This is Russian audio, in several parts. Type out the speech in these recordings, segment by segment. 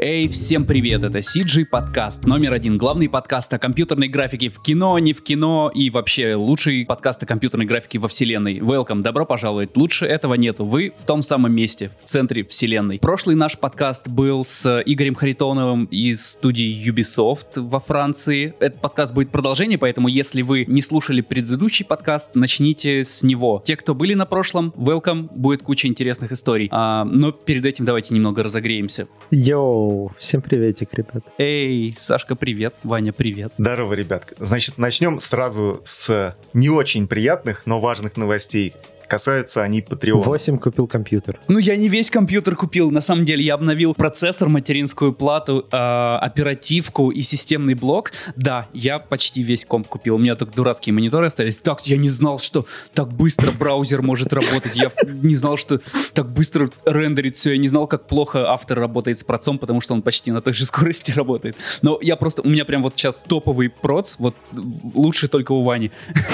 Эй, всем привет, это CG подкаст номер один, главный подкаст о компьютерной графике в кино, не в кино и вообще лучший подкаст о компьютерной графике во вселенной. Welcome, добро пожаловать, лучше этого нету, вы в том самом месте, в центре вселенной. Прошлый наш подкаст был с Игорем Харитоновым из студии Ubisoft во Франции. Этот подкаст будет продолжение, поэтому если вы не слушали предыдущий подкаст, начните с него. Те, кто были на прошлом, welcome, будет куча интересных историй. А, но перед этим давайте немного разогреемся. Йоу, всем приветик, ребят. Эй, Сашка, привет. Ваня, привет. Здорово, ребят. Значит, начнем сразу с не очень приятных, но важных новостей. Касаются они Patreon. 8 купил компьютер. Ну, я не весь компьютер купил. На самом деле, я обновил процессор, материнскую плату, э, оперативку и системный блок. Да, я почти весь комп купил. У меня только дурацкие мониторы остались. Так, я не знал, что так быстро браузер может работать. Я не знал, что так быстро рендерит все. Я не знал, как плохо автор работает с процом, потому что он почти на той же скорости работает. Но я просто... У меня прям вот сейчас топовый проц. Вот лучше только у Вани.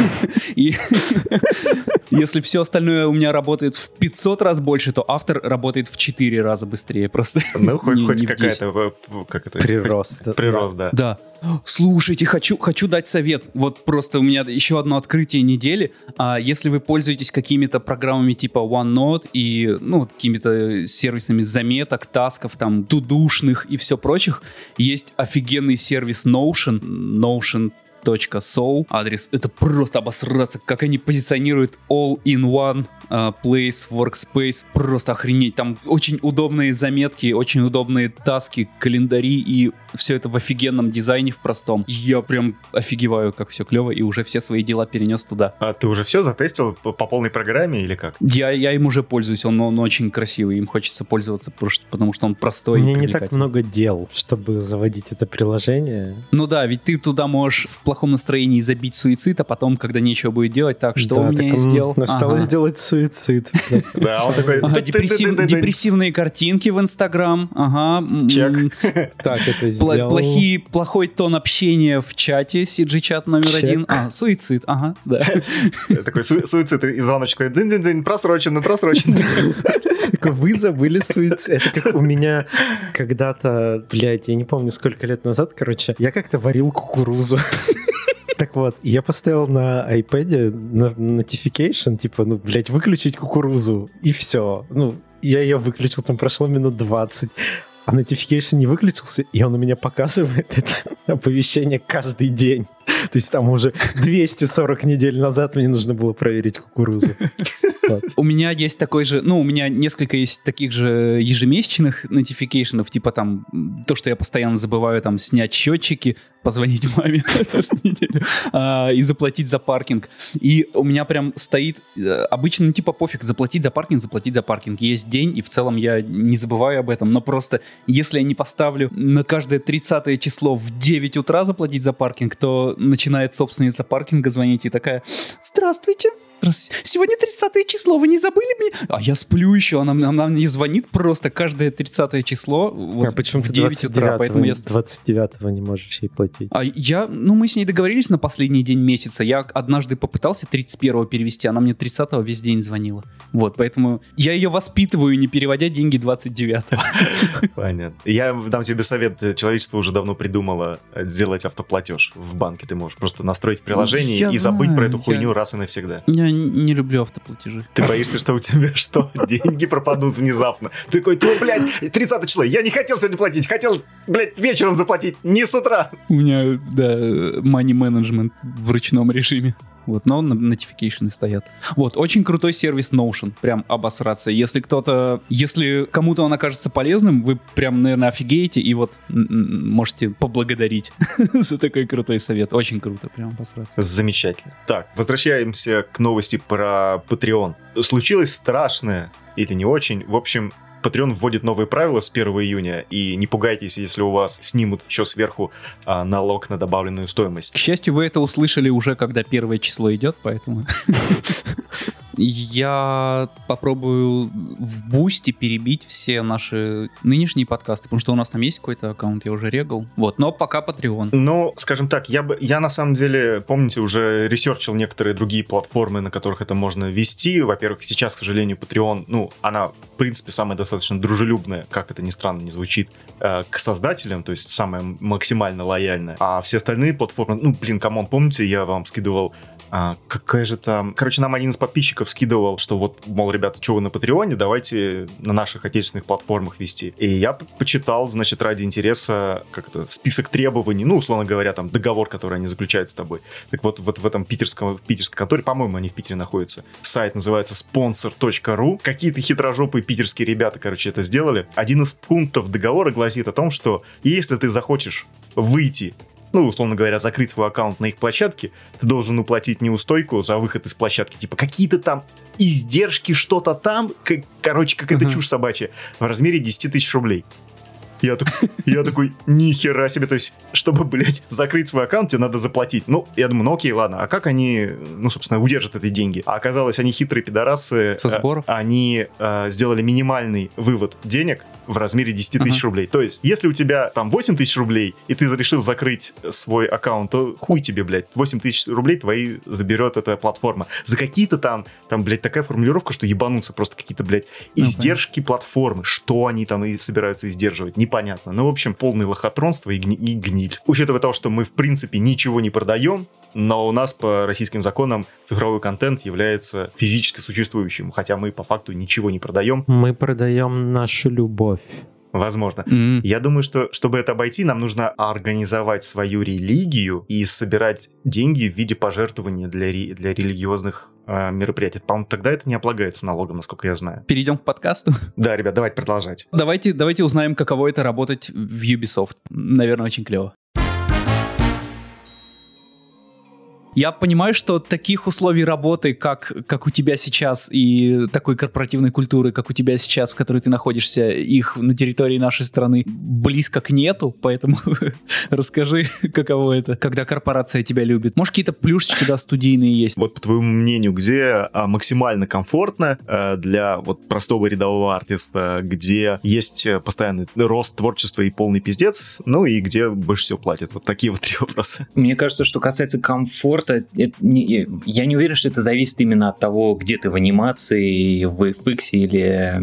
И если все остальное у меня работает в 500 раз больше, то автор работает в 4 раза быстрее. Просто Ну, хоть, не, хоть не какая-то... Как это? Прирост. Прирост, да. Да. Слушайте, хочу, хочу дать совет. Вот просто у меня еще одно открытие недели. А, если вы пользуетесь какими-то программами типа OneNote и, ну, какими-то сервисами заметок, тасков, там, тудушных и все прочих, есть офигенный сервис Notion, Notion So, адрес, это просто обосраться, как они позиционируют all-in-one uh, place, workspace, просто охренеть. Там очень удобные заметки, очень удобные таски, календари и все это в офигенном дизайне, в простом. Я прям офигеваю, как все клево, и уже все свои дела перенес туда. А ты уже все затестил по, по полной программе или как? Я, я им уже пользуюсь, он, он очень красивый, им хочется пользоваться, просто потому что он простой Мне не так много дел, чтобы заводить это приложение. Ну да, ведь ты туда можешь в плохом настроении забить суицид, а потом, когда нечего будет делать, так, что да, у меня сделал? Осталось ага. сделать суицид. Да, он такой... Депрессивные картинки в Инстаграм, ага. Чек. Так, это сделал. Плохие, плохой тон общения в чате, CG-чат номер один. А, суицид, ага, да. Такой суицид и звоночек, дын-дын-дын, просрочено, просрочено. Такой, вы забыли суицид. Это как у меня когда-то, блядь, я не помню, сколько лет назад, короче, я как-то варил кукурузу. Так вот, я поставил на iPad на notification, типа, ну, блядь, выключить кукурузу, и все. Ну, я ее выключил, там прошло минут 20 а notification не выключился, и он у меня показывает это оповещение каждый день. То есть там уже 240 недель назад мне нужно было проверить кукурузу. У меня есть такой же, ну, у меня несколько есть таких же ежемесячных нотификейшенов, типа там то, что я постоянно забываю там снять счетчики, позвонить маме раз в неделю а, и заплатить за паркинг. И у меня прям стоит э, обычно, ну, типа пофиг, заплатить за паркинг, заплатить за паркинг. Есть день, и в целом я не забываю об этом, но просто если я не поставлю на каждое 30 число в 9 утра заплатить за паркинг, то начинает собственница паркинга звонить и такая «Здравствуйте, Сегодня 30 число, вы не забыли мне? А я сплю еще, она, она мне звонит просто каждое 30 число вот, а почему в 9 утра, поэтому я... 29 не можешь ей платить. А я, ну мы с ней договорились на последний день месяца, я однажды попытался 31 перевести, она мне 30 весь день звонила. Вот, поэтому я ее воспитываю, не переводя деньги 29 Понятно. Я дам тебе совет, человечество уже давно придумало сделать автоплатеж в банке, ты можешь просто настроить приложение я и забыть знаю, про эту хуйню я... раз и навсегда. Я не люблю автоплатежи. Ты боишься, что у тебя что, деньги пропадут внезапно? Ты такой, ты, блядь, 30 число, я не хотел сегодня платить, хотел, блядь, вечером заплатить, не с утра. У меня, да, money management в ручном режиме. Вот, но notification стоят. Вот, очень крутой сервис Notion, прям обосраться. Если кто-то, если кому-то он окажется полезным, вы прям, наверное, офигеете и вот можете поблагодарить за такой крутой совет. Очень круто, прям обосраться. Замечательно. Так, возвращаемся к новости про Patreon. Случилось страшное или не очень. В общем, Patreon вводит новые правила с 1 июня, и не пугайтесь, если у вас снимут еще сверху а, налог на добавленную стоимость. К счастью, вы это услышали уже, когда первое число идет, поэтому... Я попробую в Boosty перебить все наши нынешние подкасты, потому что у нас там есть какой-то аккаунт, я уже регал. Вот, но пока Patreon. Ну, скажем так, я бы, я на самом деле, помните, уже ресерчил некоторые другие платформы, на которых это можно вести. Во-первых, сейчас, к сожалению, Patreon, ну, она, в принципе, самая достаточно дружелюбная, как это ни странно не звучит, э, к создателям, то есть самая максимально лояльная. А все остальные платформы, ну, блин, come on, помните, я вам скидывал а, какая же там... Короче, нам один из подписчиков скидывал, что вот, мол, ребята, что вы на Патреоне, давайте на наших отечественных платформах вести. И я почитал, значит, ради интереса как это, список требований, ну, условно говоря, там, договор, который они заключают с тобой. Так вот, вот в этом питерском, в питерской конторе, по-моему, они в Питере находятся, сайт называется sponsor.ru. Какие-то хитрожопые питерские ребята, короче, это сделали. Один из пунктов договора гласит о том, что если ты захочешь выйти ну, условно говоря, закрыть свой аккаунт на их площадке, ты должен уплатить неустойку за выход из площадки. Типа какие-то там издержки, что-то там, как, короче, какая-то uh-huh. чушь собачья, в размере 10 тысяч рублей. Я, такой, я такой, нихера себе, то есть, чтобы, блядь, закрыть свой аккаунт, тебе надо заплатить. Ну, я думаю, ну окей, ладно, а как они, ну, собственно, удержат эти деньги? А оказалось, они хитрые пидорасы. Со сборов? Э, они э, сделали минимальный вывод денег в размере 10 тысяч uh-huh. рублей. То есть, если у тебя там 8 тысяч рублей, и ты решил закрыть свой аккаунт, то хуй тебе, блядь, 8 тысяч рублей твои заберет эта платформа. За какие-то там, там, блядь, такая формулировка, что ебануться просто какие-то, блядь, ну, издержки ну, платформы. Что они там и собираются издерживать? Не непонятно. Ну, в общем, полный лохотронство и, гни- и гниль. Учитывая то, что мы, в принципе, ничего не продаем, но у нас по российским законам цифровой контент является физически существующим, хотя мы по факту ничего не продаем. Мы продаем нашу любовь. Возможно. Mm-hmm. Я думаю, что чтобы это обойти, нам нужно организовать свою религию и собирать деньги в виде пожертвования для, ре- для религиозных э, мероприятий. По-моему, тогда это не облагается налогом, насколько я знаю. Перейдем к подкасту. Да, ребят, давайте продолжать. Давайте, давайте узнаем, каково это работать в Ubisoft. Наверное, очень клево. Я понимаю, что таких условий работы, как, как у тебя сейчас, и такой корпоративной культуры, как у тебя сейчас, в которой ты находишься, их на территории нашей страны близко к нету, поэтому расскажи, каково это, когда корпорация тебя любит. Может, какие-то плюшечки, да, студийные есть? Вот по твоему мнению, где а, максимально комфортно а, для вот простого рядового артиста, где есть э, постоянный рост творчества и полный пиздец, ну и где больше всего платят? Вот такие вот три вопроса. Мне кажется, что касается комфорта, спорта, это не, я не уверен, что это зависит именно от того, где ты в анимации, в FX или,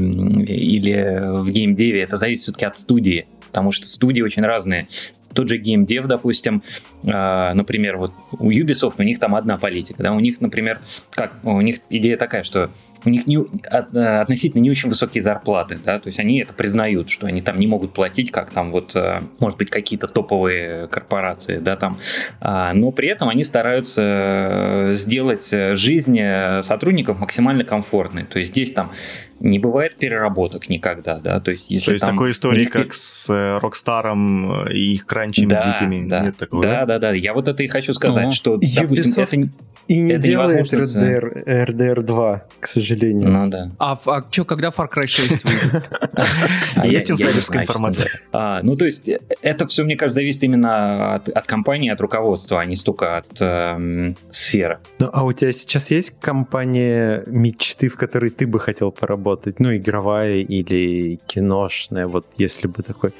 или в геймдеве. Это зависит все-таки от студии, потому что студии очень разные. Тот же геймдев, допустим, э, например, вот у Ubisoft у них там одна политика, да, у них, например, как, у них идея такая, что у них не, э, относительно не очень высокие зарплаты, да, то есть они это признают, что они там не могут платить, как там вот, э, может быть, какие-то топовые корпорации, да, там, а, но при этом они стараются э, сделать жизнь сотрудников максимально комфортной, то есть здесь там не бывает переработок никогда, да, то есть если То есть там такой истории, как с Рокстаром и их кранчами да, дикими, да, нет такого? Да, да, да, я вот это и хочу сказать, О, что, допустим, Ubisoft это и не это делает невозможно RDR, RDR 2, к сожалению. Ну да. А, а что, когда Far Cry 6 выйдет? А Есть инсайдерская информация? А, ну, то есть, э, это все, мне кажется, зависит именно от, компании, от руководства, а не столько от эм, сферы. Ну, а у тебя сейчас есть компания мечты, в которой ты бы хотел поработать? Ну, игровая или киношная, вот если бы такой...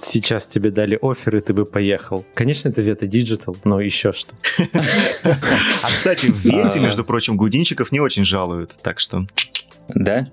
Сейчас тебе дали офер, и ты бы поехал. Конечно, это Veta Digital, но еще что. А, кстати, в Вете, А. между прочим, гудинчиков не очень жалуют, так что... Да?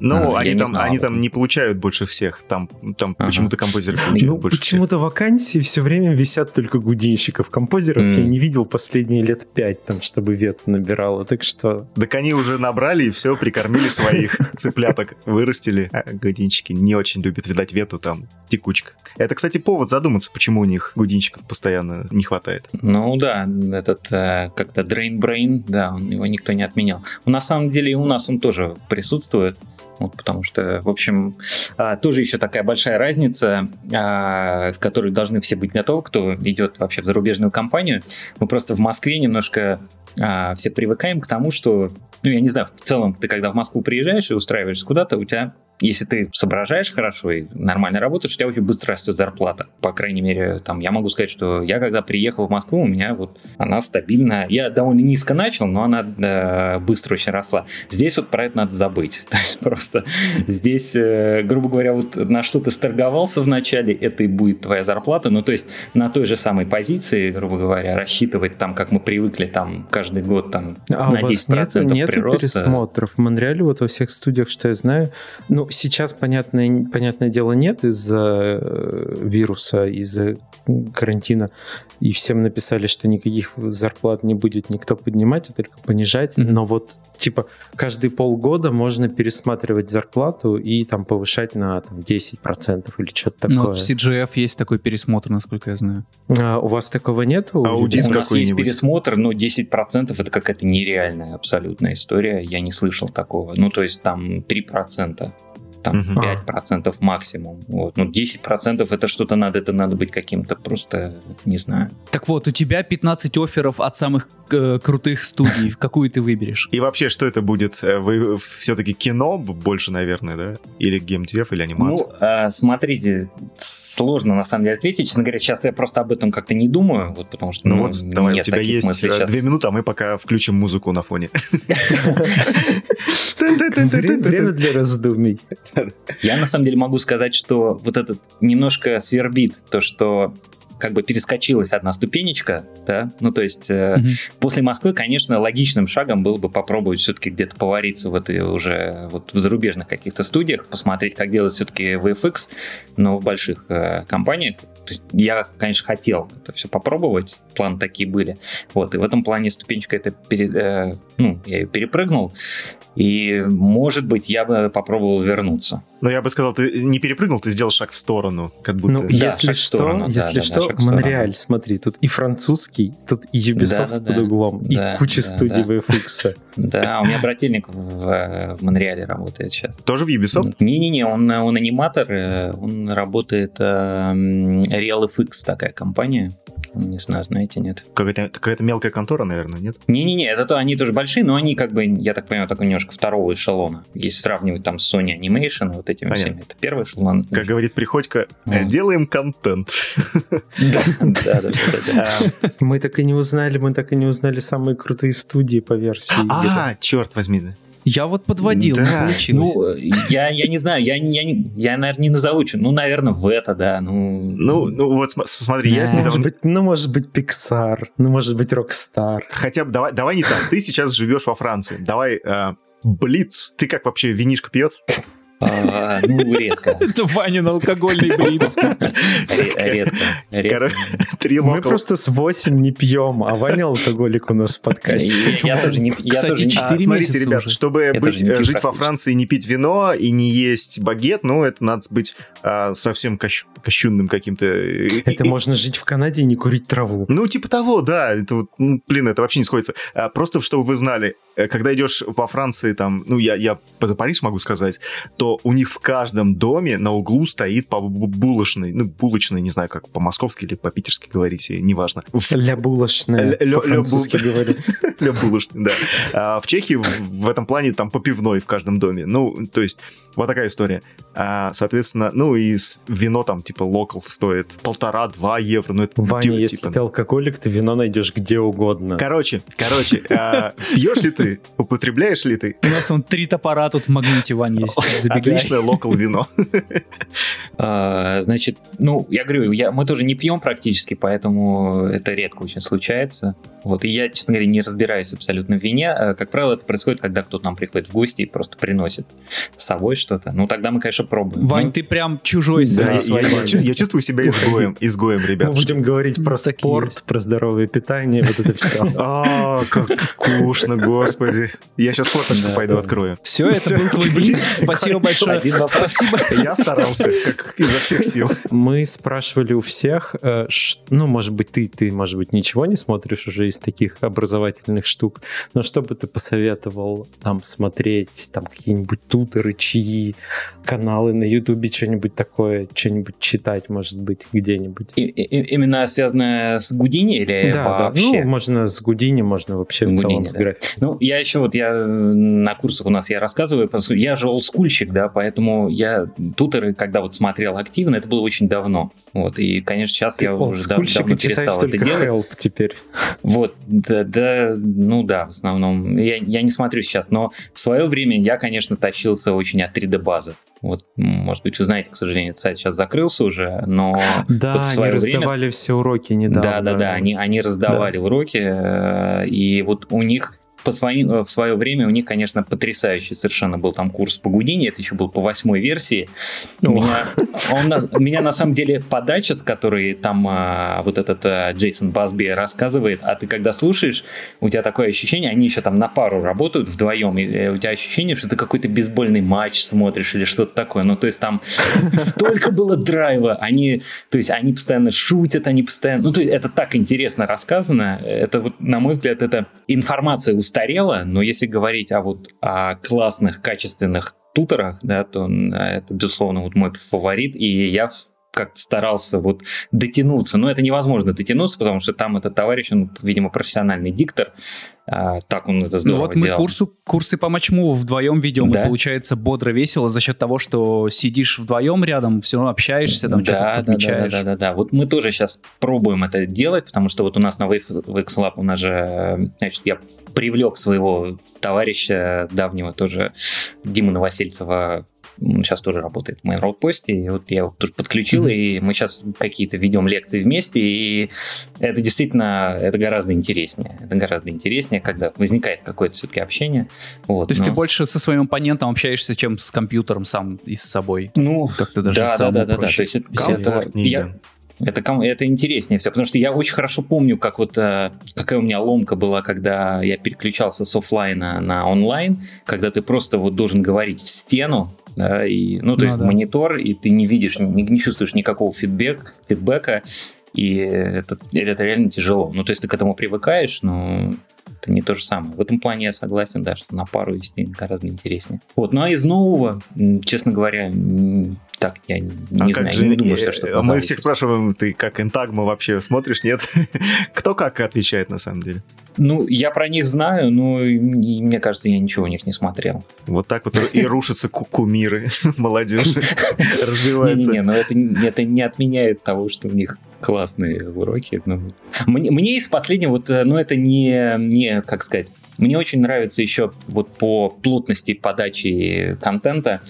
Ну, А, они, там, знал они там не получают больше всех. Там, там Ага. почему-то композеры получают Ну, больше почему-то вакансии все время висят только гудинщиков. Композеров М. я не видел последние лет пять, там, чтобы Вета набирала. Так что всех. Так они уже набрали и все, прикормили своих цыпляток, вырастили. А гудинчики не очень любят, видать, вету там, текучка. Это, кстати, повод задуматься, почему у них гудинчиков постоянно не хватает. Ну да, этот э, как-то Drain Brain, да, он, его никто не отменял. Но на самом деле и у нас он тоже присутствует, вот, потому что, в общем, а, тоже еще такая большая разница, а, с которой должны все быть готовы, кто идет вообще в зарубежную компанию. Мы просто в Москве немножко а, все привыкаем к тому, что, ну, я не знаю, в целом, ты когда в Москву приезжаешь и устраиваешься куда-то, у тебя если ты соображаешь хорошо и нормально работаешь, у тебя очень быстро растет зарплата. По крайней мере, там я могу сказать, что я когда приехал в Москву, у меня вот она стабильно. Я довольно низко начал, но она э, быстро очень росла. Здесь вот про это надо забыть. То есть просто здесь, э, грубо говоря, вот на что ты сторговался в начале, это и будет твоя зарплата. Ну, то есть на той же самой позиции, грубо говоря, рассчитывать там, как мы привыкли, там каждый год там А на у вас 10% нет, прироста. пересмотров? В Монреале вот во всех студиях, что я знаю, ну, сейчас, понятное, понятное дело, нет из-за э, вируса, из-за карантина, и всем написали, что никаких зарплат не будет никто поднимать, а только понижать. Мгм. Но вот, типа, каждые полгода можно пересматривать зарплату и там повышать на там, 10% или что-то такое. Ну, вот в CGF есть такой пересмотр, насколько я знаю. А у вас такого нету? Аудит У нас есть пересмотр, но 10% это какая-то нереальная абсолютная история. Я не слышал такого. Ну, то есть там 3%. Там Мгм. 5% максимум. Вот. Ну, 10% это что-то надо, это надо быть каким-то просто, не знаю. Так вот, у тебя 15 офферов от самых э, крутых студий. Какую ты выберешь? И вообще, что это будет? Э, Вы все-таки кино больше, наверное, да? Или геймдев, или анимация? Ну, а, смотрите, сложно на самом деле ответить. Честно говоря, сейчас я просто об этом как-то не думаю, вот потому что Ну, ну, вот, давай, нет у тебя есть мыслей э, щас. две минуты, а мы пока включим музыку на фоне. Время, время для раздумий. Я на самом деле могу сказать, что вот этот немножко свербит то, что как бы перескочилась одна ступенечка, да, ну то есть э, Мгм. после Москвы, конечно, логичным шагом было бы попробовать все-таки где-то повариться в этой уже вот в зарубежных каких-то студиях, посмотреть, как делать все-таки VFX, но в больших э, компаниях. То есть я, конечно, хотел это все попробовать, планы такие были, вот, и в этом плане ступенечка это пере- э, ну, я ее перепрыгнул, и, может быть, я бы попробовал вернуться. Но я бы сказал, ты не перепрыгнул, ты сделал шаг в сторону, как будто... Ну, Да, если шаг в что, сторону, если да, что, сторону. Монреаль, смотри, тут и французский, тут и Ubisoft Да, да, под да. углом, Да, и куча да, студий да. VFX. Да, у меня брательник в, в Монреале работает сейчас. Тоже в Ubisoft? Не-не-не, он, он аниматор, э, он работает э, м, RealFX, такая компания. Не знаю, знаете, нет. Какая-то какая-то мелкая контора, наверное, нет? Не-не-не, это то, они тоже большие, но они, как бы, я так понимаю, такой немножко второго эшелона. Если сравнивать там с Sony Animation, вот этими Понятно. всеми, это первый эшелон. Как говорит Приходько, Вот. делаем контент. Да, да, да, да, да. Мы так и не узнали, мы так и не узнали самые крутые студии по версии. А, черт возьми. Я вот подводил, Да. получилось. Ну, я, я не знаю, я, я, я, наверное, не назову, ну, наверное, в это, да, ну... Ну, ну вот см- смотри, я Да. Может недавно... быть, ну, может быть, Pixar, ну, может быть, Rockstar. Хотя бы давай, давай не так. Ты сейчас живешь во Франции. Давай э, Блиц. Ты как вообще винишко пьет? А, ну, редко. Это Ванин алкогольный блиц. Ре- Редко. редко. Мы просто с 8 не пьем, а Ваня алкоголик у нас в подкасте. Я тоже не... Четыре А, смотрите, ребят, чтобы э, пью жить во. Франции и не пить вино и не есть багет, ну, это надо быть а, совсем кощ- кощунным каким-то. Это можно жить в Канаде и не курить траву. Ну, типа того, да. Ну, блин, это вообще не сходится. А, просто, чтобы вы знали, э, когда идешь во Франции, там, ну, я, я за Париж могу сказать, то у них в каждом доме на углу стоит по бу- булочной, ну, булочной, не знаю, как по-московски или по-питерски говорите, неважно. В- Ля булочная, по-французски ля бу- говорю. Для булочной, да. А в Чехии в, этом плане там по пивной в каждом доме. Ну, то есть, вот такая история. А, соответственно, ну и с- вино там, типа, локал стоит полтора-два евро. Ну, это Ваня, типа- если ты алкоголик, ты вино найдешь где угодно. Короче, короче, а, пьешь ли ты, употребляешь ли ты? У нас он три топора тут в магните, Вань, есть. Отличное локал вино. А, Значит, ну, я говорю, я, мы тоже не пьем практически, поэтому это редко очень случается. Вот, и я, честно говоря, не разбираюсь абсолютно в вине. А, Как правило, это происходит, когда кто-то нам приходит в гости и просто приносит с собой что-то. Ну, тогда мы, конечно, пробуем. Вань, Ну, ты прям чужой Да, среди я, своих. я я чувствую себя изгоем, изгоем, Мы ребят. будем говорить про Так и спорт, про здоровое питание, вот это все. А, как скучно, господи. Я сейчас фоточку пойду открою. Все, это был твой блиц. Спасибо большое. Один вопрос. Спасибо. Я старался, как изо всех сил. Мы спрашивали у всех, э, ну, может быть, ты, ты, может быть, ничего не смотришь уже из таких образовательных штук, но что бы ты посоветовал там смотреть, там какие-нибудь туторы, чьи каналы на Ютубе, что-нибудь такое, что-нибудь читать, может быть, где-нибудь? И- и- Именно связанное с Гудини или да, да, вообще? ну, можно с Гудини, можно вообще в Гудини, целом с да. графикой. Ну, я еще вот, я э, на курсах у нас я рассказываю, потому что я же олдскульщик, да, поэтому я туторы, когда вот смотрел активно, это было очень давно. Вот, и, конечно, сейчас Ты я уже дав- давно перестал это делать. Help теперь. Вот, да, да, ну да, в основном. Я, я не смотрю сейчас, но в свое время я, конечно, тащился очень от 3D-базы. Вот, может быть, вы знаете, к сожалению, этот сайт сейчас закрылся уже, но Да, вот они свое время раздавали все уроки недавно. да, да, да, они, они раздавали уроки, э, и вот у них по своим, э, в свое время у них, конечно, потрясающий совершенно был там курс по Гудини, это еще был по восьмой версии. О. Меня, он, на- меня на самом деле подача, с которой там а, вот этот а, Джейсон Басби рассказывает, а ты когда слушаешь, у тебя такое ощущение, они еще там на пару работают вдвоем, и э, у тебя ощущение, что ты какой-то бейсбольный матч смотришь или что-то такое. Ну, то есть там столько было драйва, они, то есть они постоянно шутят, они постоянно, ну, то есть это так интересно рассказано, это вот, на мой взгляд, это информация устарела, но если говорить о вот о классных, качественных туторах, да, то м, это, безусловно, вот мой фаворит, и я как-то старался вот дотянуться, но это невозможно дотянуться, потому что там этот товарищ, он, видимо, профессиональный диктор, а, так он это Ну здорово вот мы делал. курсу, курсы по матчмуву вдвоем ведем, Да? и получается бодро, весело за счет того, что сидишь вдвоем рядом, все равно общаешься, там что-то да, да, да, подмечаешь. да, да, да. Вот мы тоже сейчас пробуем это делать, потому что вот у нас на Wave Lab у нас же, значит, я привлек своего товарища давнего тоже, Диму Новосельцева, он сейчас тоже работает в Main Road Post, и вот я его тут подключил, Мгм. и мы сейчас какие-то ведем лекции вместе, и это действительно, это гораздо интереснее. Это гораздо интереснее, когда возникает какое-то все-таки общение. Вот, То есть ты больше со своим оппонентом общаешься, чем с компьютером сам и с собой. Ну, Как-то даже да, да, да, да, да. То есть это, я- да. Это, это интереснее все, потому что я очень хорошо помню, как вот э, какая у меня ломка была, когда я переключался с оффлайна на онлайн, когда ты просто вот должен говорить в стену, да, и, ну, то Ну есть да. в монитор, и ты не видишь, не, не чувствуешь никакого фидбэк, фидбэка, и это, это реально тяжело. Ну, то есть ты к этому привыкаешь, но это не то же самое. В этом плане я согласен, да, что на пару вести гораздо интереснее. Вот, ну а из нового, честно говоря, так, я не А знаю, же, не думаю, что э, что-то Мы позовут. всех спрашиваем, ты как Интагма вообще смотришь, нет? Кто как отвечает на самом деле? Ну, я про них знаю, но мне кажется, я ничего у них не смотрел. Вот так вот и рушатся ку- кумиры молодежи, развивается. Не-не-не, но это не отменяет того, что у них классные уроки. Ну, мне, мне из последнего, вот, э, ну, это не, не, как сказать, мне очень нравится еще вот по плотности подачи контента.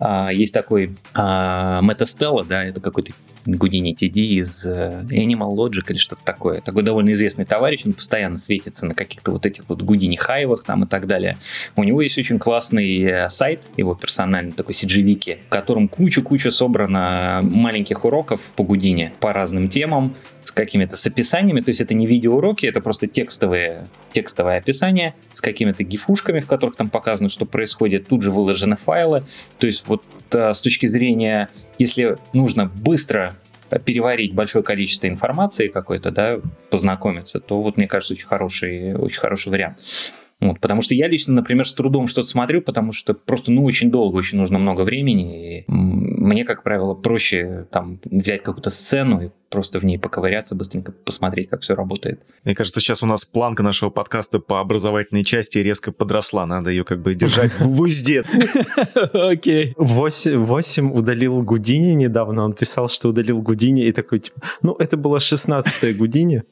а, есть такой а, Metastella, да, это какой-то Гудини TD из э, Animal Logic или что-то такое. Такой довольно известный товарищ, он постоянно светится на каких-то вот этих вот Гудини хайвах там и так далее. У него есть очень классный э, сайт, его персональный такой CGViki, в котором куча-куча собрано маленьких уроков по Гудине по разным темам, с какими-то с описаниями, то есть это не видеоуроки, это просто текстовые, текстовое описание с какими-то гифушками, в которых там показано, что происходит, тут же выложены файлы, то есть вот э, с точки зрения, если нужно быстро переварить большое количество информации какой-то, да, познакомиться, то вот, мне кажется, очень хороший, очень хороший вариант. Вот, потому что я лично, например, с трудом что-то смотрю, потому что просто, ну, очень долго, очень нужно много времени. И мне, как правило, проще там взять какую-то сцену и просто в ней поковыряться, быстренько посмотреть, как все работает. Мне кажется, сейчас у нас планка нашего подкаста по образовательной части резко подросла. Надо ее как бы держать в узде. Окей. 8, удалил Гудини недавно, он писал, что удалил Гудини, и такой, типа, ну, это было 16-е Гудини.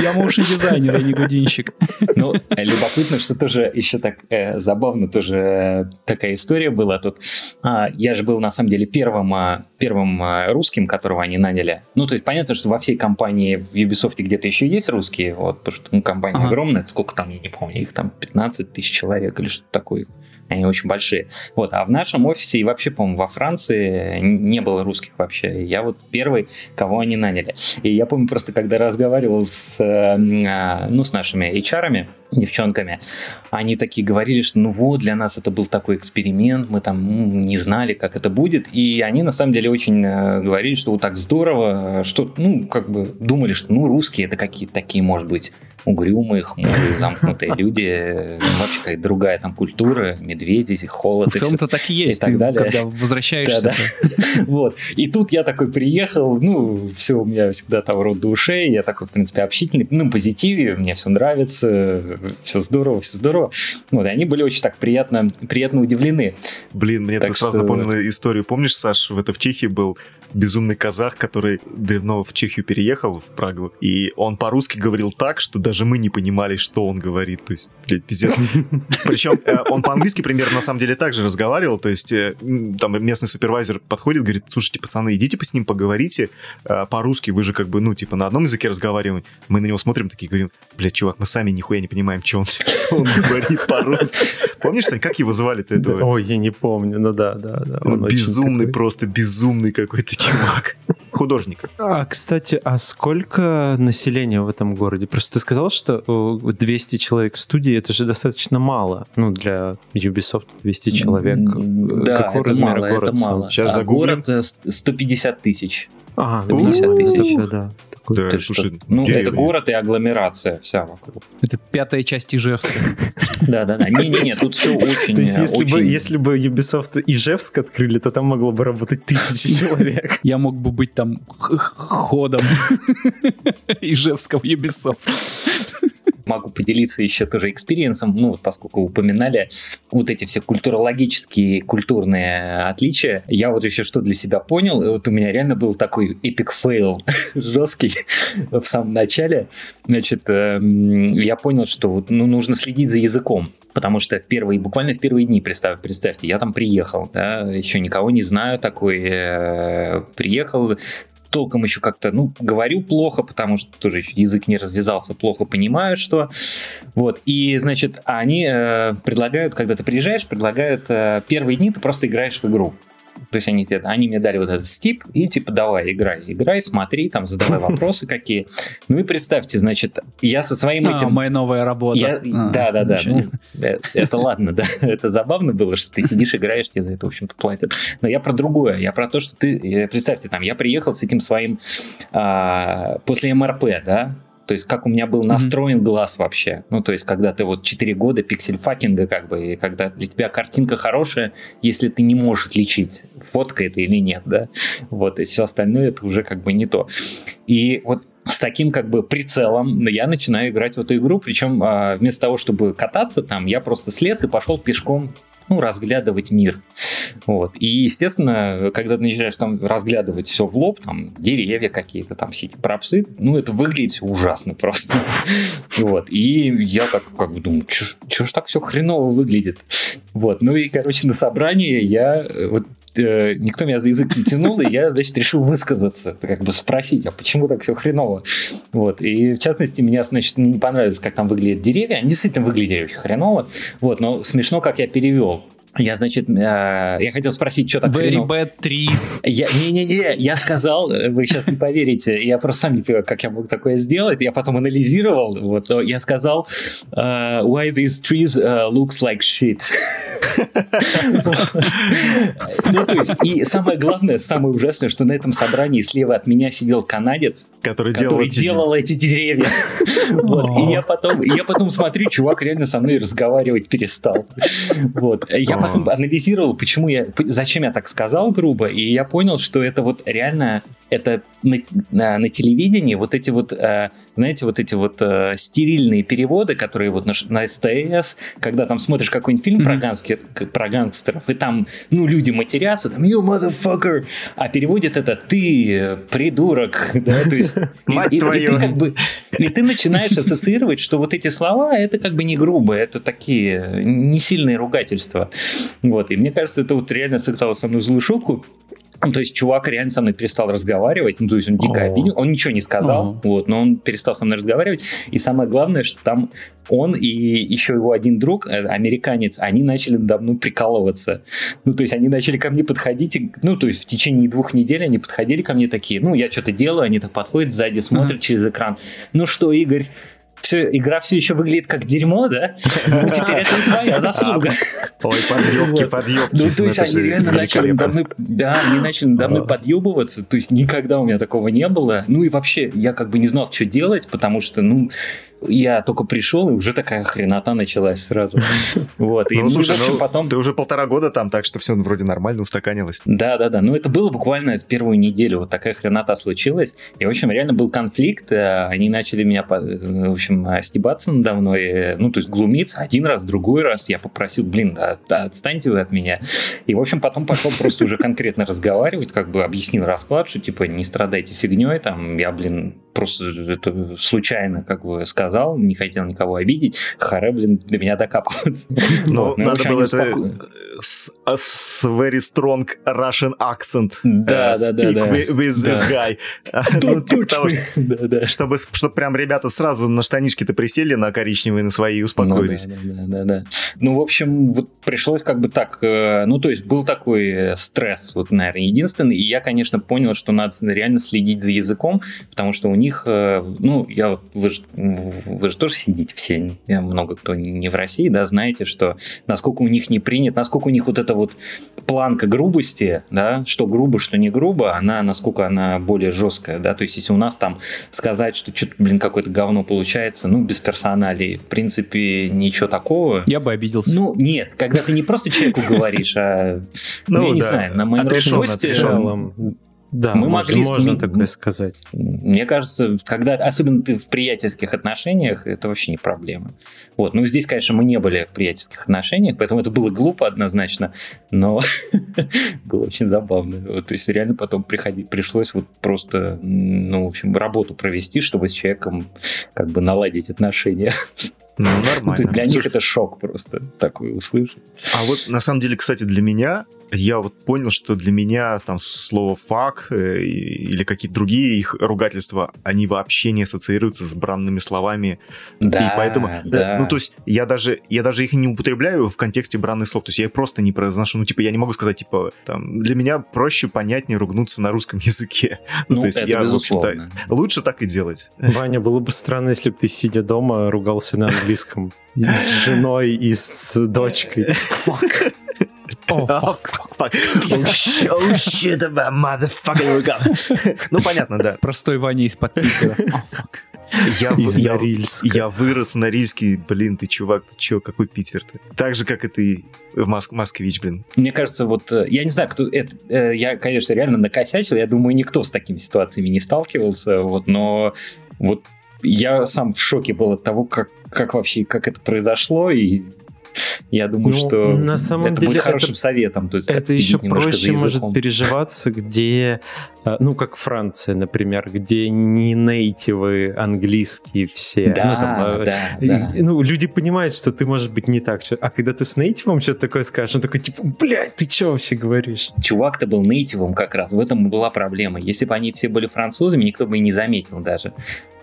Я моушен дизайнер, я не гудинщик. Ну, любопытно, что тоже еще так э, забавно тоже э, такая история была тут. А, я же был на самом деле первым, а, первым а, русским, которого они наняли. Ну, то есть понятно, что во всей компании в Ubisoft где-то еще есть русские, вот, потому что ну, компания Ага. огромная, сколько там, я не помню, их там 15 тысяч человек или что-то такое. Они очень большие. Вот, а в нашем офисе и вообще, по-моему, во Франции не было русских вообще. Я вот первый, кого они наняли. И я помню просто, когда разговаривал с, э, а, ну, с нашими HR-ами, девчонками, они такие говорили, что ну вот, для нас это был такой эксперимент, мы там ну, не знали, как это будет, и они на самом деле очень э, говорили, что вот так здорово, что, ну, как бы думали, что, ну, русские это какие-то такие, может быть, угрюмые, хмурые, замкнутые люди, вообще какая-то другая там культура, медведи, холод. В целом-то так и есть, и так ты, далее. когда возвращаешься. Вот. И тут я такой приехал, ну, все у меня всегда там рот до ушей, я такой, в принципе, общительный, ну, позитиве, мне все нравится, все здорово, все здорово. Вот, и они были очень так приятно, приятно удивлены. Блин, мне так, сразу напомнила историю. Помнишь, Саш, в это в Чехии был безумный казах, который давно в Чехию переехал, в Прагу, и он по-русски говорил так, что даже мы не понимали, что он говорит. То есть, блядь, пиздец. Причем э, он по-английски примерно на самом деле так же разговаривал, то есть э, там местный супервайзер подходит, говорит, слушайте, пацаны, идите с ним поговорите э, по-русски, вы же как бы, ну, типа на одном языке разговариваем. Мы на него смотрим, такие говорим, блядь, чувак, мы сами нихуя не понимаем, что он, что он говорит по-русски. Помнишь, Сань, как его звали-то этого? Ой, я не помню, ну да, да, да. Он безумный, просто безумный какой-то чувак. Художник. А, кстати, а сколько населения в этом городе? Просто ты сказал, что 200 человек в студии, это же достаточно мало. Ну, для Ubisoft 200 человек. Да, Какой это размер мало, город это мало. Сейчас а загуглим. город 150 тысяч. А, 50 тысяч. Да, да. Да, Ты слушай, что? ну, деревня. это город и агломерация вся вокруг. Это пятая часть Ижевска. Да-да-да. Не-не-не, тут все очень... То есть, если бы, если бы Ubisoft Ижевск открыли, то там могло бы работать тысячи человек. Я мог бы быть там ходом Ижевского Ubisoft. Могу поделиться еще тоже экспириенсом, ну, вот поскольку упоминали вот эти все культурологические, культурные отличия, я вот еще что для себя понял, вот у меня реально был такой epic fail жесткий в самом начале, значит, эм, я понял, что ну, нужно следить за языком, потому что в первые, буквально в первые дни, представь, представьте, я там приехал, да, еще никого не знаю такой, э, приехал, толком еще как-то, ну, говорю плохо, потому что тоже еще язык не развязался, плохо понимаю, что. Вот, и, значит, они э, предлагают, когда ты приезжаешь, предлагают э, первые дни ты просто играешь в игру. То есть они, тебе, они мне дали вот этот стип и типа давай, играй, играй, смотри, там задавай вопросы какие. Ну и представьте, значит, я со своим А, этим... моя новая работа. А, да, да, да. ну, э, это ладно, да. Это забавно было, что ты сидишь, играешь, тебе за это, в общем-то, платят. Но я про другое. Я про то, что ты... э, Представьте, там, я приехал с этим своим... а, после МРП, да? То есть, как у меня был настроен глаз вообще. Ну, то есть, когда ты вот 4 года пиксель-факинга, как бы, и когда для тебя картинка хорошая, если ты не можешь отличить, фотка это или нет, да? Вот, и все остальное это уже как бы не то. И вот с таким как бы прицелом я начинаю играть в эту игру, причем а, вместо того, чтобы кататься там, я просто слез и пошел пешком ну, разглядывать мир. Вот. И, естественно, когда ты начинаешь там разглядывать все в лоб, там деревья какие-то, там все эти пропсы, ну, это выглядит всё ужасно просто. Вот. И я так как бы думаю, что ж так все хреново выглядит? Вот. Ну и, короче, на собрании я э, вот э, никто меня за язык не тянул, и я, значит, решил высказаться, как бы спросить, а почему так все хреново? Вот, и в частности, меня, значит, не понравилось, как там выглядят деревья, они действительно выглядели очень хреново, вот, но смешно, как я перевел. Я, значит, э, я хотел спросить, что так Very bad trees. Я, не-не-не, я сказал, вы сейчас не поверите, я просто сам не понимаю, как я мог такое сделать, я потом анализировал, вот, я сказал, э, why these trees uh, looks like shit. Ну, то есть, и самое главное, самое ужасное, что на этом собрании слева от меня сидел канадец, Который делал эти- делал эти деревья. Вот, И я потом, и я потом смотрю, чувак реально со мной разговаривать перестал. Вот. Я потом анализировал, почему я, зачем я так сказал грубо, и я понял, что это вот реально, это на, на- на телевидении вот эти вот, э, знаете, вот эти вот э, стерильные переводы, которые вот на, на СТС, когда там смотришь какой-нибудь фильм про, Мгм. гангстер- про гангстеров, и там, ну, люди матерятся, там, you motherfucker, а переводит это ты, придурок, да, то есть... и- ты как бы и ты начинаешь ассоциировать, что вот эти слова это как бы не грубо, это такие не сильные ругательства. Вот. И мне кажется, это вот реально сыграло со мной злую шутку. Ну, то есть чувак реально со мной перестал разговаривать, ну, то есть он дико О. обидел, он ничего не сказал, вот, но он перестал со мной разговаривать, и самое главное, что там он и еще его один друг, э, американец, они начали надо мной прикалываться. Ну, то есть они начали ко мне подходить, и, ну, то есть в течение двух недель они подходили ко мне такие, ну, я что-то делаю, они так подходят сзади, смотрят через экран. Ну что, Игорь, все, игра все еще выглядит как дерьмо, да? Ну, теперь это не твоя заслуга. Ой, подъебки, подъебки. Ну, то есть они реально начали надо мной, да, они начали надо мной подъебываться, то есть никогда у меня такого не было. Ну и вообще, я как бы не знал, что делать, потому что, ну, я только пришел, и уже такая хренота началась сразу. Вот. И, Ну, ну, слушай, в общем, ну, потом... ты уже полтора года там, так что все вроде нормально устаканилось. Да, да, да. Ну, это было буквально в первую неделю. Вот такая хренота случилась. И, в общем, реально был конфликт. э, Они начали меня, э, в общем, стебаться надо мной. э, Ну, то есть глумиться один раз, другой раз. Я попросил, блин, да, да, отстаньте вы от меня. И, в общем, потом пошел просто уже конкретно разговаривать, как бы объяснил расклад, что, типа, не страдайте фигней. Там, я, блин, просто это случайно, как бы, сказал, не хотел никого обидеть. Харе, блин, до меня докапываться. Вот, ну, надо было это с, с very strong Russian accent. Да, э, да, да, speak да. with, with this Да. guy. Ну, типа того, что- Да, да. чтобы, чтобы прям ребята сразу на штанишки-то присели на коричневые, на свои и успокоились. Ну, да, да, да, да, да. Ну, в общем, вот пришлось как бы так, э, ну, то есть был такой э, стресс, вот, наверное, единственный, и я, конечно, понял, что надо реально следить за языком, потому что у них, ну, я вот, вы же, вы же тоже сидите все, много кто не в России, да, знаете, что насколько у них не принят, насколько у них вот эта вот планка грубости, да, что грубо, что не грубо, она, насколько она более жесткая, да, то есть если у нас там сказать, что что-то, блин, какое-то говно получается, ну, без персоналей, в принципе, ничего такого. Я бы обиделся. Ну, нет, когда ты не просто человеку говоришь, а, ну, Ну, я не да. знаю, на моем Да, Мы можно, могли можно сме- такое сказать. мне кажется, когда, особенно ты в приятельских отношениях, это вообще не проблема. Вот, ну, здесь, конечно, мы не были в приятельских отношениях, поэтому это было глупо однозначно, но было очень забавно. Вот, то есть реально потом приходи, пришлось вот просто, ну, в общем, работу провести, чтобы с человеком как бы наладить отношения. Ну, Ну, то нормально. есть для них Слушай, это шок просто такой услышать. А вот на самом деле, кстати, для меня, я вот понял, что для меня там слово фак э, или какие-то другие их ругательства, они вообще не ассоциируются с бранными словами. Да, и поэтому, э, да. ну то есть я даже, я даже их не употребляю в контексте бранных слов, то есть я их просто не произношу, ну типа я не могу сказать, типа, там, для меня проще, понятнее ругнуться на русском языке. Ну, Ну, то есть это я, в общем-то, безусловно. лучше так и делать. Ваня, было бы странно, если бы ты, сидя дома, ругался на английском с женой и с дочкой. О, Fuck. Oh shit about motherfucking. Ну, понятно, да. Простой Ваня из-под Питера. Фак. Я, Из я- Норильска. я вырос в Норильске, блин, ты чувак, ты чё, какой Питер ты? Так же, как и ты в Моск- Москвич, блин. Мне кажется, вот э, я не знаю, кто это. э, Я, конечно, реально накосячил. Я думаю, никто с такими ситуациями не сталкивался. Вот, но вот я сам в шоке был от того, как, как вообще как это произошло. И я думаю, Ну, что на самом это деле будет хорошим это- советом. То есть Это еще проще может переживаться, где, ну, как Франция, например, где не нейтивы английские все. Да, ну, там, э, да, да. Ну, люди понимают, что ты, может быть, не так. А когда ты с нейтивом что-то такое скажешь, он такой, типа, блядь, ты что вообще говоришь? Чувак-то был нейтивом как раз, в этом и была проблема. Если бы они все были французами, никто бы и не заметил даже.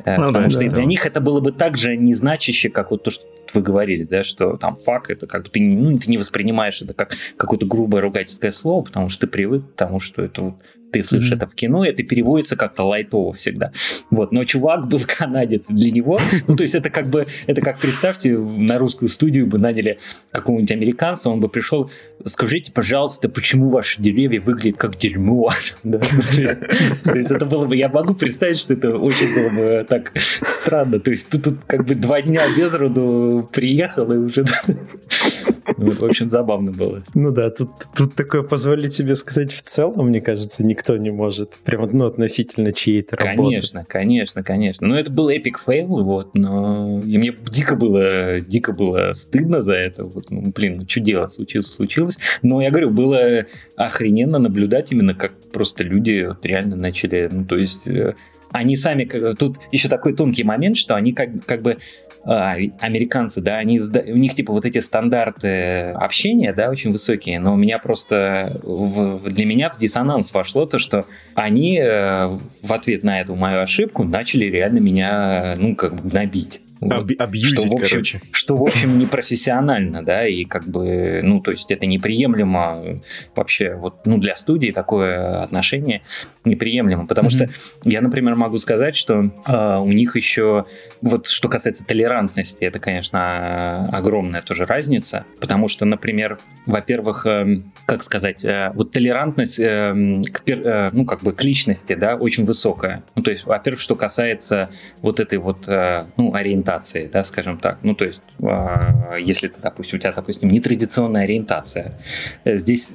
Э, Ну Потому да, что да, для да. них это было бы так же незначище, как вот то, что вы говорили, да, что там фак, это как бы ты, ну, ты не воспринимаешь это как какое-то грубое ругательское слово, потому что ты привык к тому, что это вот ты слышишь Мгм. это в кино, и это переводится как-то лайтово всегда. Вот, но чувак был канадец, для него, ну, то есть это как бы, это как, представьте, на русскую студию бы наняли какого-нибудь американца, он бы пришел, скажите, пожалуйста, почему ваши деревья выглядят как дерьмо? Да, ну, то есть- то есть это было бы, я могу представить, что это очень было бы так странно, то есть ты тут как бы два дня без роду приехал и уже... Ну, это очень забавно было. Ну да, тут, тут такое позволить себе сказать в целом, мне кажется, никто не может. Прямо, ну, относительно чьей-то работы. Конечно, конечно, конечно. Ну, это был epic fail, вот, но и мне дико было, дико было стыдно за это. Вот, ну, блин, ну, что делать, случилось, случилось. Но я говорю, было охрененно наблюдать именно, как просто люди вот реально начали, ну, то есть... э, Они сами, тут еще такой тонкий момент, что они как, как бы американцы, да, они, у них типа вот эти стандарты общения, да, очень высокие, но у меня просто, в- для меня в диссонанс вошло то, что они э, в ответ на эту мою ошибку начали реально меня, ну, как бы гнобить. Вот. Абьюзить, что, в общем, короче. что, в общем, непрофессионально, да, и как бы, ну, то есть это неприемлемо вообще, вот, ну, для студии такое отношение неприемлемо, потому Мгм. что я, например, могу сказать, что э, у них еще, вот, что касается толерантности, это, конечно, огромная тоже разница, потому что, например, во-первых, э, как сказать, э, вот толерантность э, к, э, ну, как бы к личности, да, очень высокая. Ну, то есть, во-первых, что касается вот этой вот, э, ну, ориентации, да, скажем так. Ну, то есть, э, если допустим, у тебя, допустим, нетрадиционная ориентация, э, здесь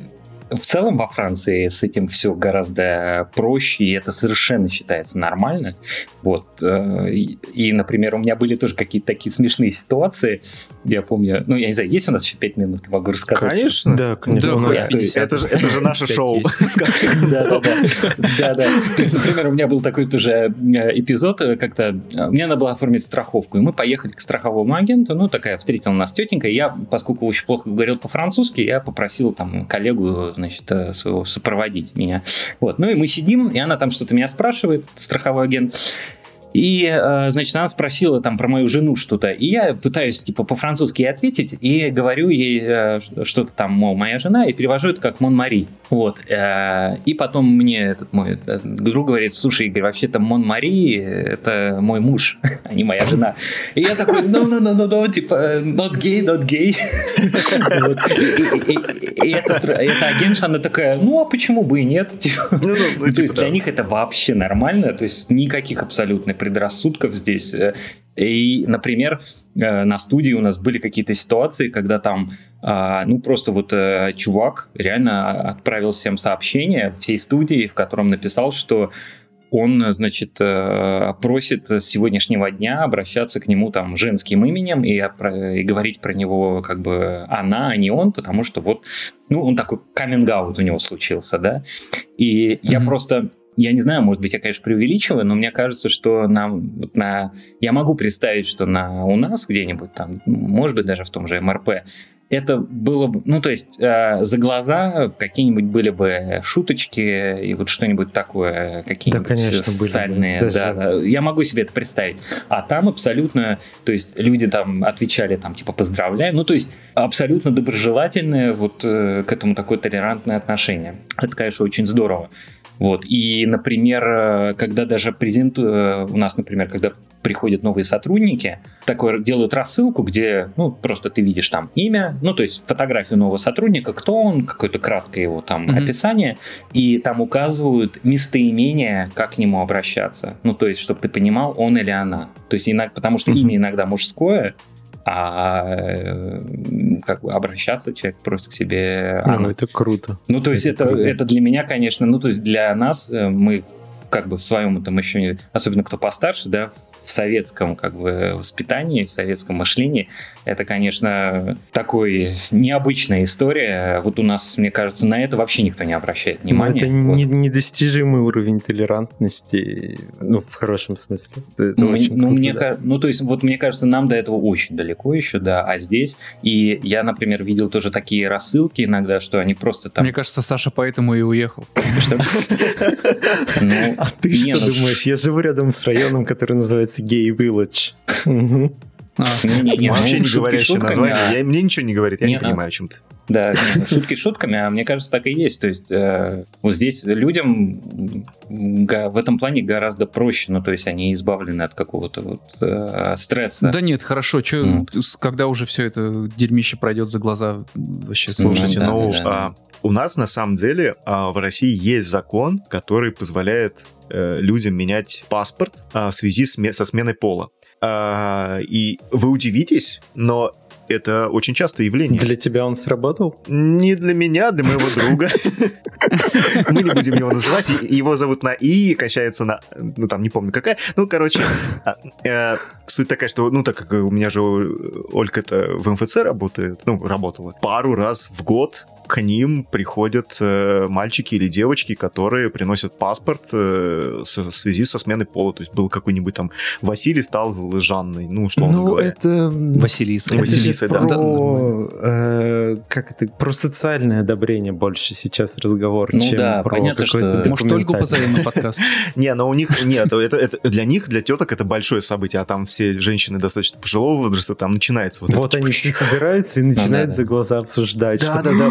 в целом во Франции с этим все гораздо проще, и это совершенно считается нормально. Вот. э, И, и, например, у меня были тоже какие-то такие смешные ситуации. Я помню, ну, я не знаю, есть у нас еще пять минут, я могу рассказать. Конечно. Да, конечно. Да, у нас хоть 50. Это же, это же наше шоу. есть. в конце Да, да, концов. да. Да, да. То есть, например, у меня был такой тоже э, эпизод, э, как-то э, мне надо было оформить страховку, и мы поехали к страховому агенту, ну, такая встретила нас тетенька, и я, поскольку очень плохо говорил по-французски, я попросил там коллегу, значит, э, своего сопроводить меня. Вот, ну и мы сидим, и она там что-то меня спрашивает, страховой агент, и, э, значит, она спросила там про мою жену что-то. И я пытаюсь, типа, по-французски ей ответить. И говорю ей э, что-то там, мол, моя жена. И перевожу это как Мон Мари. Вот. Э, И потом мне этот мой друг говорит, слушай, Игорь, вообще-то Мон Мари это мой муж, а не моя жена. И я такой, ну, ну, ну, ну, ну, типа, not gay, not gay. И- эта агентша, она такая, ну, а почему бы и нет? Типа, Ну, ну, ну, то типа, есть для них это вообще нормально, то есть никаких абсолютно предрассудков здесь. Э, И, например, э, на студии у нас были какие-то ситуации, когда там, а, ну, просто вот э, чувак реально отправил всем сообщение всей студии, в котором написал, что он, значит, просит с сегодняшнего дня обращаться к нему там женским именем и, и говорить про него как бы она, а не он, потому что вот, ну, он такой каминг-аут у него случился, да. И я Мгм. просто, я не знаю, может быть, я, конечно, преувеличиваю, но мне кажется, что нам, вот на, я могу представить, что на, у нас где-нибудь там, может быть, даже в том же МРП, это было бы, ну, то есть э, за глаза какие-нибудь были бы шуточки и вот что-нибудь такое, какие-нибудь Да, конечно, были бы. сальные, да, да. Я могу себе это представить. А там абсолютно, то есть люди там отвечали там типа поздравляем, ну, то есть абсолютно доброжелательное вот э, к этому такое толерантное отношение. Это, конечно, очень здорово. Вот. И, например, э, когда даже презент... э, У нас, например, когда приходят новые сотрудники, такое делают рассылку, где, ну, просто ты видишь там имя, ну, то есть фотографию нового сотрудника, кто он, какое-то краткое его там Мгм. описание, и там указывают местоимение, как к нему обращаться. Ну, то есть, чтобы ты понимал, он или она. То есть, иногда, потому что Мгм. имя иногда мужское, а как бы обращаться человек просит к себе Ну, это круто. Ну, то есть Это это, это для меня, конечно, ну, то есть для нас, э, мы как бы в своем этом еще, особенно кто постарше, да, в советском как бы воспитании, в советском мышлении, это, конечно, такой необычная история. Вот у нас, мне кажется, на это вообще никто не обращает Но внимания. это Вот. не- недостижимый уровень толерантности, ну, в хорошем смысле. Это Ну, очень ну, круто, мне, да. ну, то есть, вот мне кажется, нам до этого очень далеко еще, да, а здесь, и я, например, видел тоже такие рассылки иногда, что они просто там... Мне кажется, Саша поэтому и уехал. что- Ну, А ты что ну, думаешь? Я живу рядом с районом, который называется Гей Village. Мгм. А, Не-не-не, Вообще не шутки говорящее название. а- Я- Мне ничего не говорит, я Не, а- понимаю, о чем ты. Да, не, ну, шутки шутками, а мне кажется, так и есть. То есть э, вот здесь людям в этом плане гораздо проще, ну то есть они избавлены от какого-то вот э, стресса. Да нет, хорошо, чё, когда уже все это дерьмище пройдет за глаза, вообще Ну, Слушайте, да, ну, да, да. у нас на самом деле а, в России есть закон, который позволяет э, людям менять паспорт а, в связи с со сменой пола. А, и вы удивитесь, но это очень частое явление. Для тебя он сработал? Не для меня, для моего друга. Мы не будем его называть. Его зовут на И, качается на... Ну, там, не помню какая. Ну, короче, а, э, суть такая, что, ну, так как у меня же Ольга-то в МФЦ работает, ну, работала, пару раз в год к ним приходят э, мальчики или девочки, которые приносят паспорт э, в связи со сменой пола. То есть был какой-нибудь там Василий стал Жанной, ну, условно Ну, говоря. это... Василиса. Это Василиса. Границей, да. про, Да, э, как это, про социальное одобрение больше сейчас разговор, Ну чем да, про понятно, какой-то что- Может, Ольгу позовем на подкаст? Не, но у них нет, это, это для них, для теток это большое событие, а там все женщины достаточно пожилого возраста, там начинается вот, Вот они все собираются и начинают за глаза обсуждать. что, Да-да-да.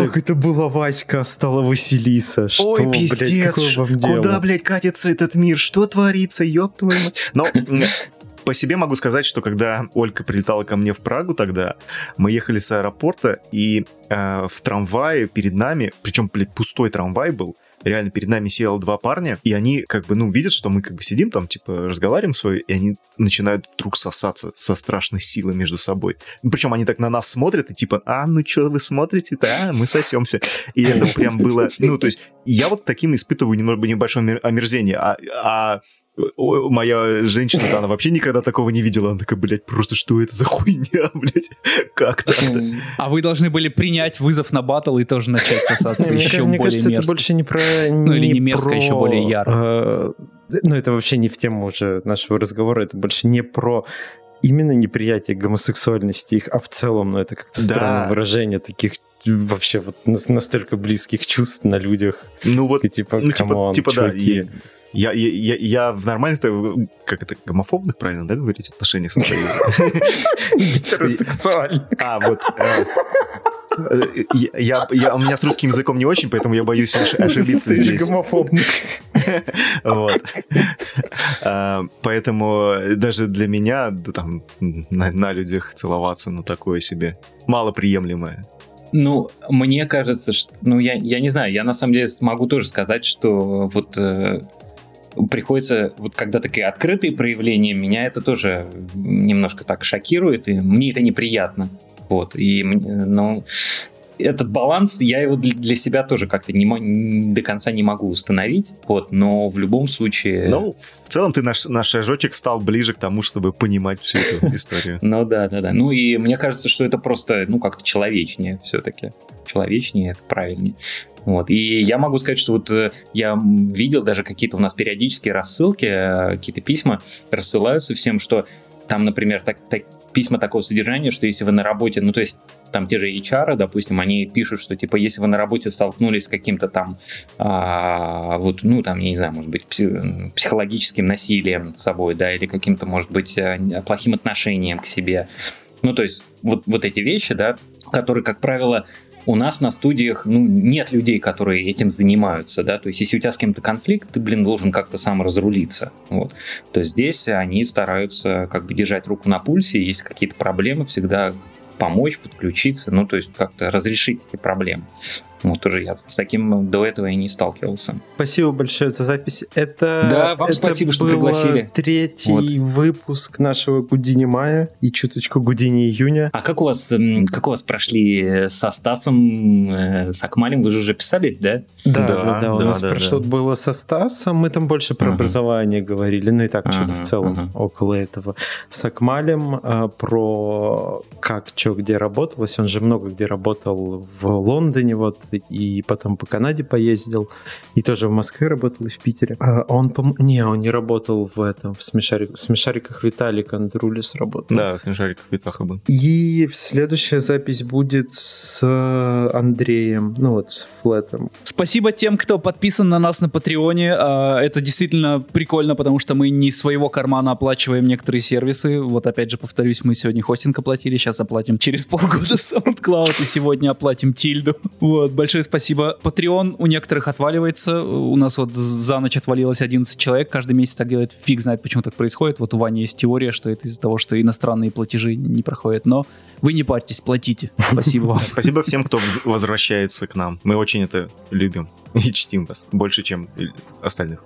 Как это была Васька, а стала Василиса? Ой, блядь, пиздец, какое вам дело? куда, блядь, катится этот мир? Что творится, ёб твою мать? Но по себе могу сказать, что когда Ольга прилетала ко мне в Прагу тогда, мы ехали с аэропорта, и э, в трамвае перед нами, причем, блядь, пустой трамвай был, реально перед нами сидело два парня, и они как бы, ну, видят, что мы как бы сидим там, типа, разговариваем свое, и они начинают вдруг сосаться со страшной силой между собой. Причем они так на нас смотрят, и типа, а, ну что вы смотрите-то, а, мы сосемся. И это прям было, ну, то есть я вот таким испытываю немного небольшое омер- омерзение, а, а моя женщина, она вообще никогда такого не видела. Она такая, блядь, просто что это за хуйня, блядь? Как так-то? А вы должны были принять вызов на батл и тоже начать сосаться Мне, еще ка- мне более кажется, это больше не про... Ну, или не мерзко, еще более яро. э, ну, это вообще не в тему уже нашего разговора, это больше не про именно неприятие гомосексуальности их, а в целом, ну, это как-то странное выражение таких вообще вот нас- настолько близких чувств на людах. Ну вот, И типа, ну типа, come on, типа да, чуваки. я, я, я, я в нормальных, как это, гомофобных, правильно, да, говорить, отношениях состою? Гетеросексуально. А, вот. э, э, Я, я, у меня с русским языком не очень, поэтому я боюсь ош- ошибиться Ты же здесь. гомофобник. Вот. А, Поэтому даже для меня да, там на, на людях целоваться, ну, такое себе малоприемлемое. Ну, мне кажется, что, ну, я, я не знаю, я на самом деле могу тоже сказать, что вот э, приходится, вот когда такие открытые проявления, меня это тоже немножко так шокирует, и мне это неприятно. Вот, и, ну, этот баланс, я его для, себя тоже как-то не, не- до конца не могу установить, вот, но в любом случае... Ну, в целом ты наш, наш шажочек стал ближе к тому, чтобы понимать всю эту историю. Ну да, да, да. Ну и мне кажется, что это просто, ну, как-то человечнее все-таки. Человечнее, это правильнее. Вот. И я могу сказать, что вот э, я видел даже какие-то у нас периодические рассылки, э, какие-то письма рассылаются всем, что там, например, так, так- письма такого содержания, что если вы на работе, ну, то есть там те же HR, допустим, они пишут, что, типа, если вы на работе столкнулись с каким-то там, а, вот, ну, там, я не знаю, может быть, пси- психологическим насилием над собой, да, или каким-то, может быть, э, плохим отношением к себе, ну, то есть вот, вот эти вещи, да, которые, как правило, у нас на студиях, ну, нет людей, которые этим занимаются, да, то есть если у тебя с кем-то конфликт, ты, блин, должен как-то сам разрулиться, вот. То есть здесь они стараются как бы держать руку на пульсе, если какие-то проблемы, всегда помочь, подключиться, ну, то есть как-то разрешить эти проблемы. Вот тоже я с таким до этого и не сталкивался. Спасибо большое за запись. Это, Да, вам это спасибо, что пригласили. третий выпуск нашего Гудини мая и чуточку Гудини июня. А как у вас, как у вас прошли э, со Стасом, э, с Акмалем? Вы же уже писали, да? Да, Да, да, да, у да, нас да, прошло да. было со Стасом, мы там больше про Ага. образование говорили, ну и так что-то Ага, в целом ага. около этого. С Акмалем а, про как, что, где работалось, он же много где работал в Лондоне, вот, и потом по Канаде поездил, и тоже в Москве работал, и в Питере. А Он, по не, он не работал в этом, в, смешарик, в смешариках Виталик Андрулис работал. Да, смешариков Витаха был. И следующая запись будет с Андреем, ну вот с Флетом. Спасибо тем, кто подписан на нас на Патреоне. А, Это действительно прикольно, потому что мы не из своего кармана оплачиваем некоторые сервисы. Вот опять же повторюсь, мы сегодня хостинг оплатили, сейчас оплатим через полгода SoundCloud и сегодня оплатим Тильду. Вот, большое спасибо. Patreon у некоторых отваливается. У нас вот за ночь отвалилось 11 человек. Каждый месяц так делает. Фиг знает, почему так происходит. Вот у Вани есть теория, что это из-за того, что иностранные платежи не проходят. Но вы не парьтесь, платите. Спасибо вам. Спасибо всем, кто возвращается к нам. Мы очень это любим и чтим вас. Больше, чем остальных.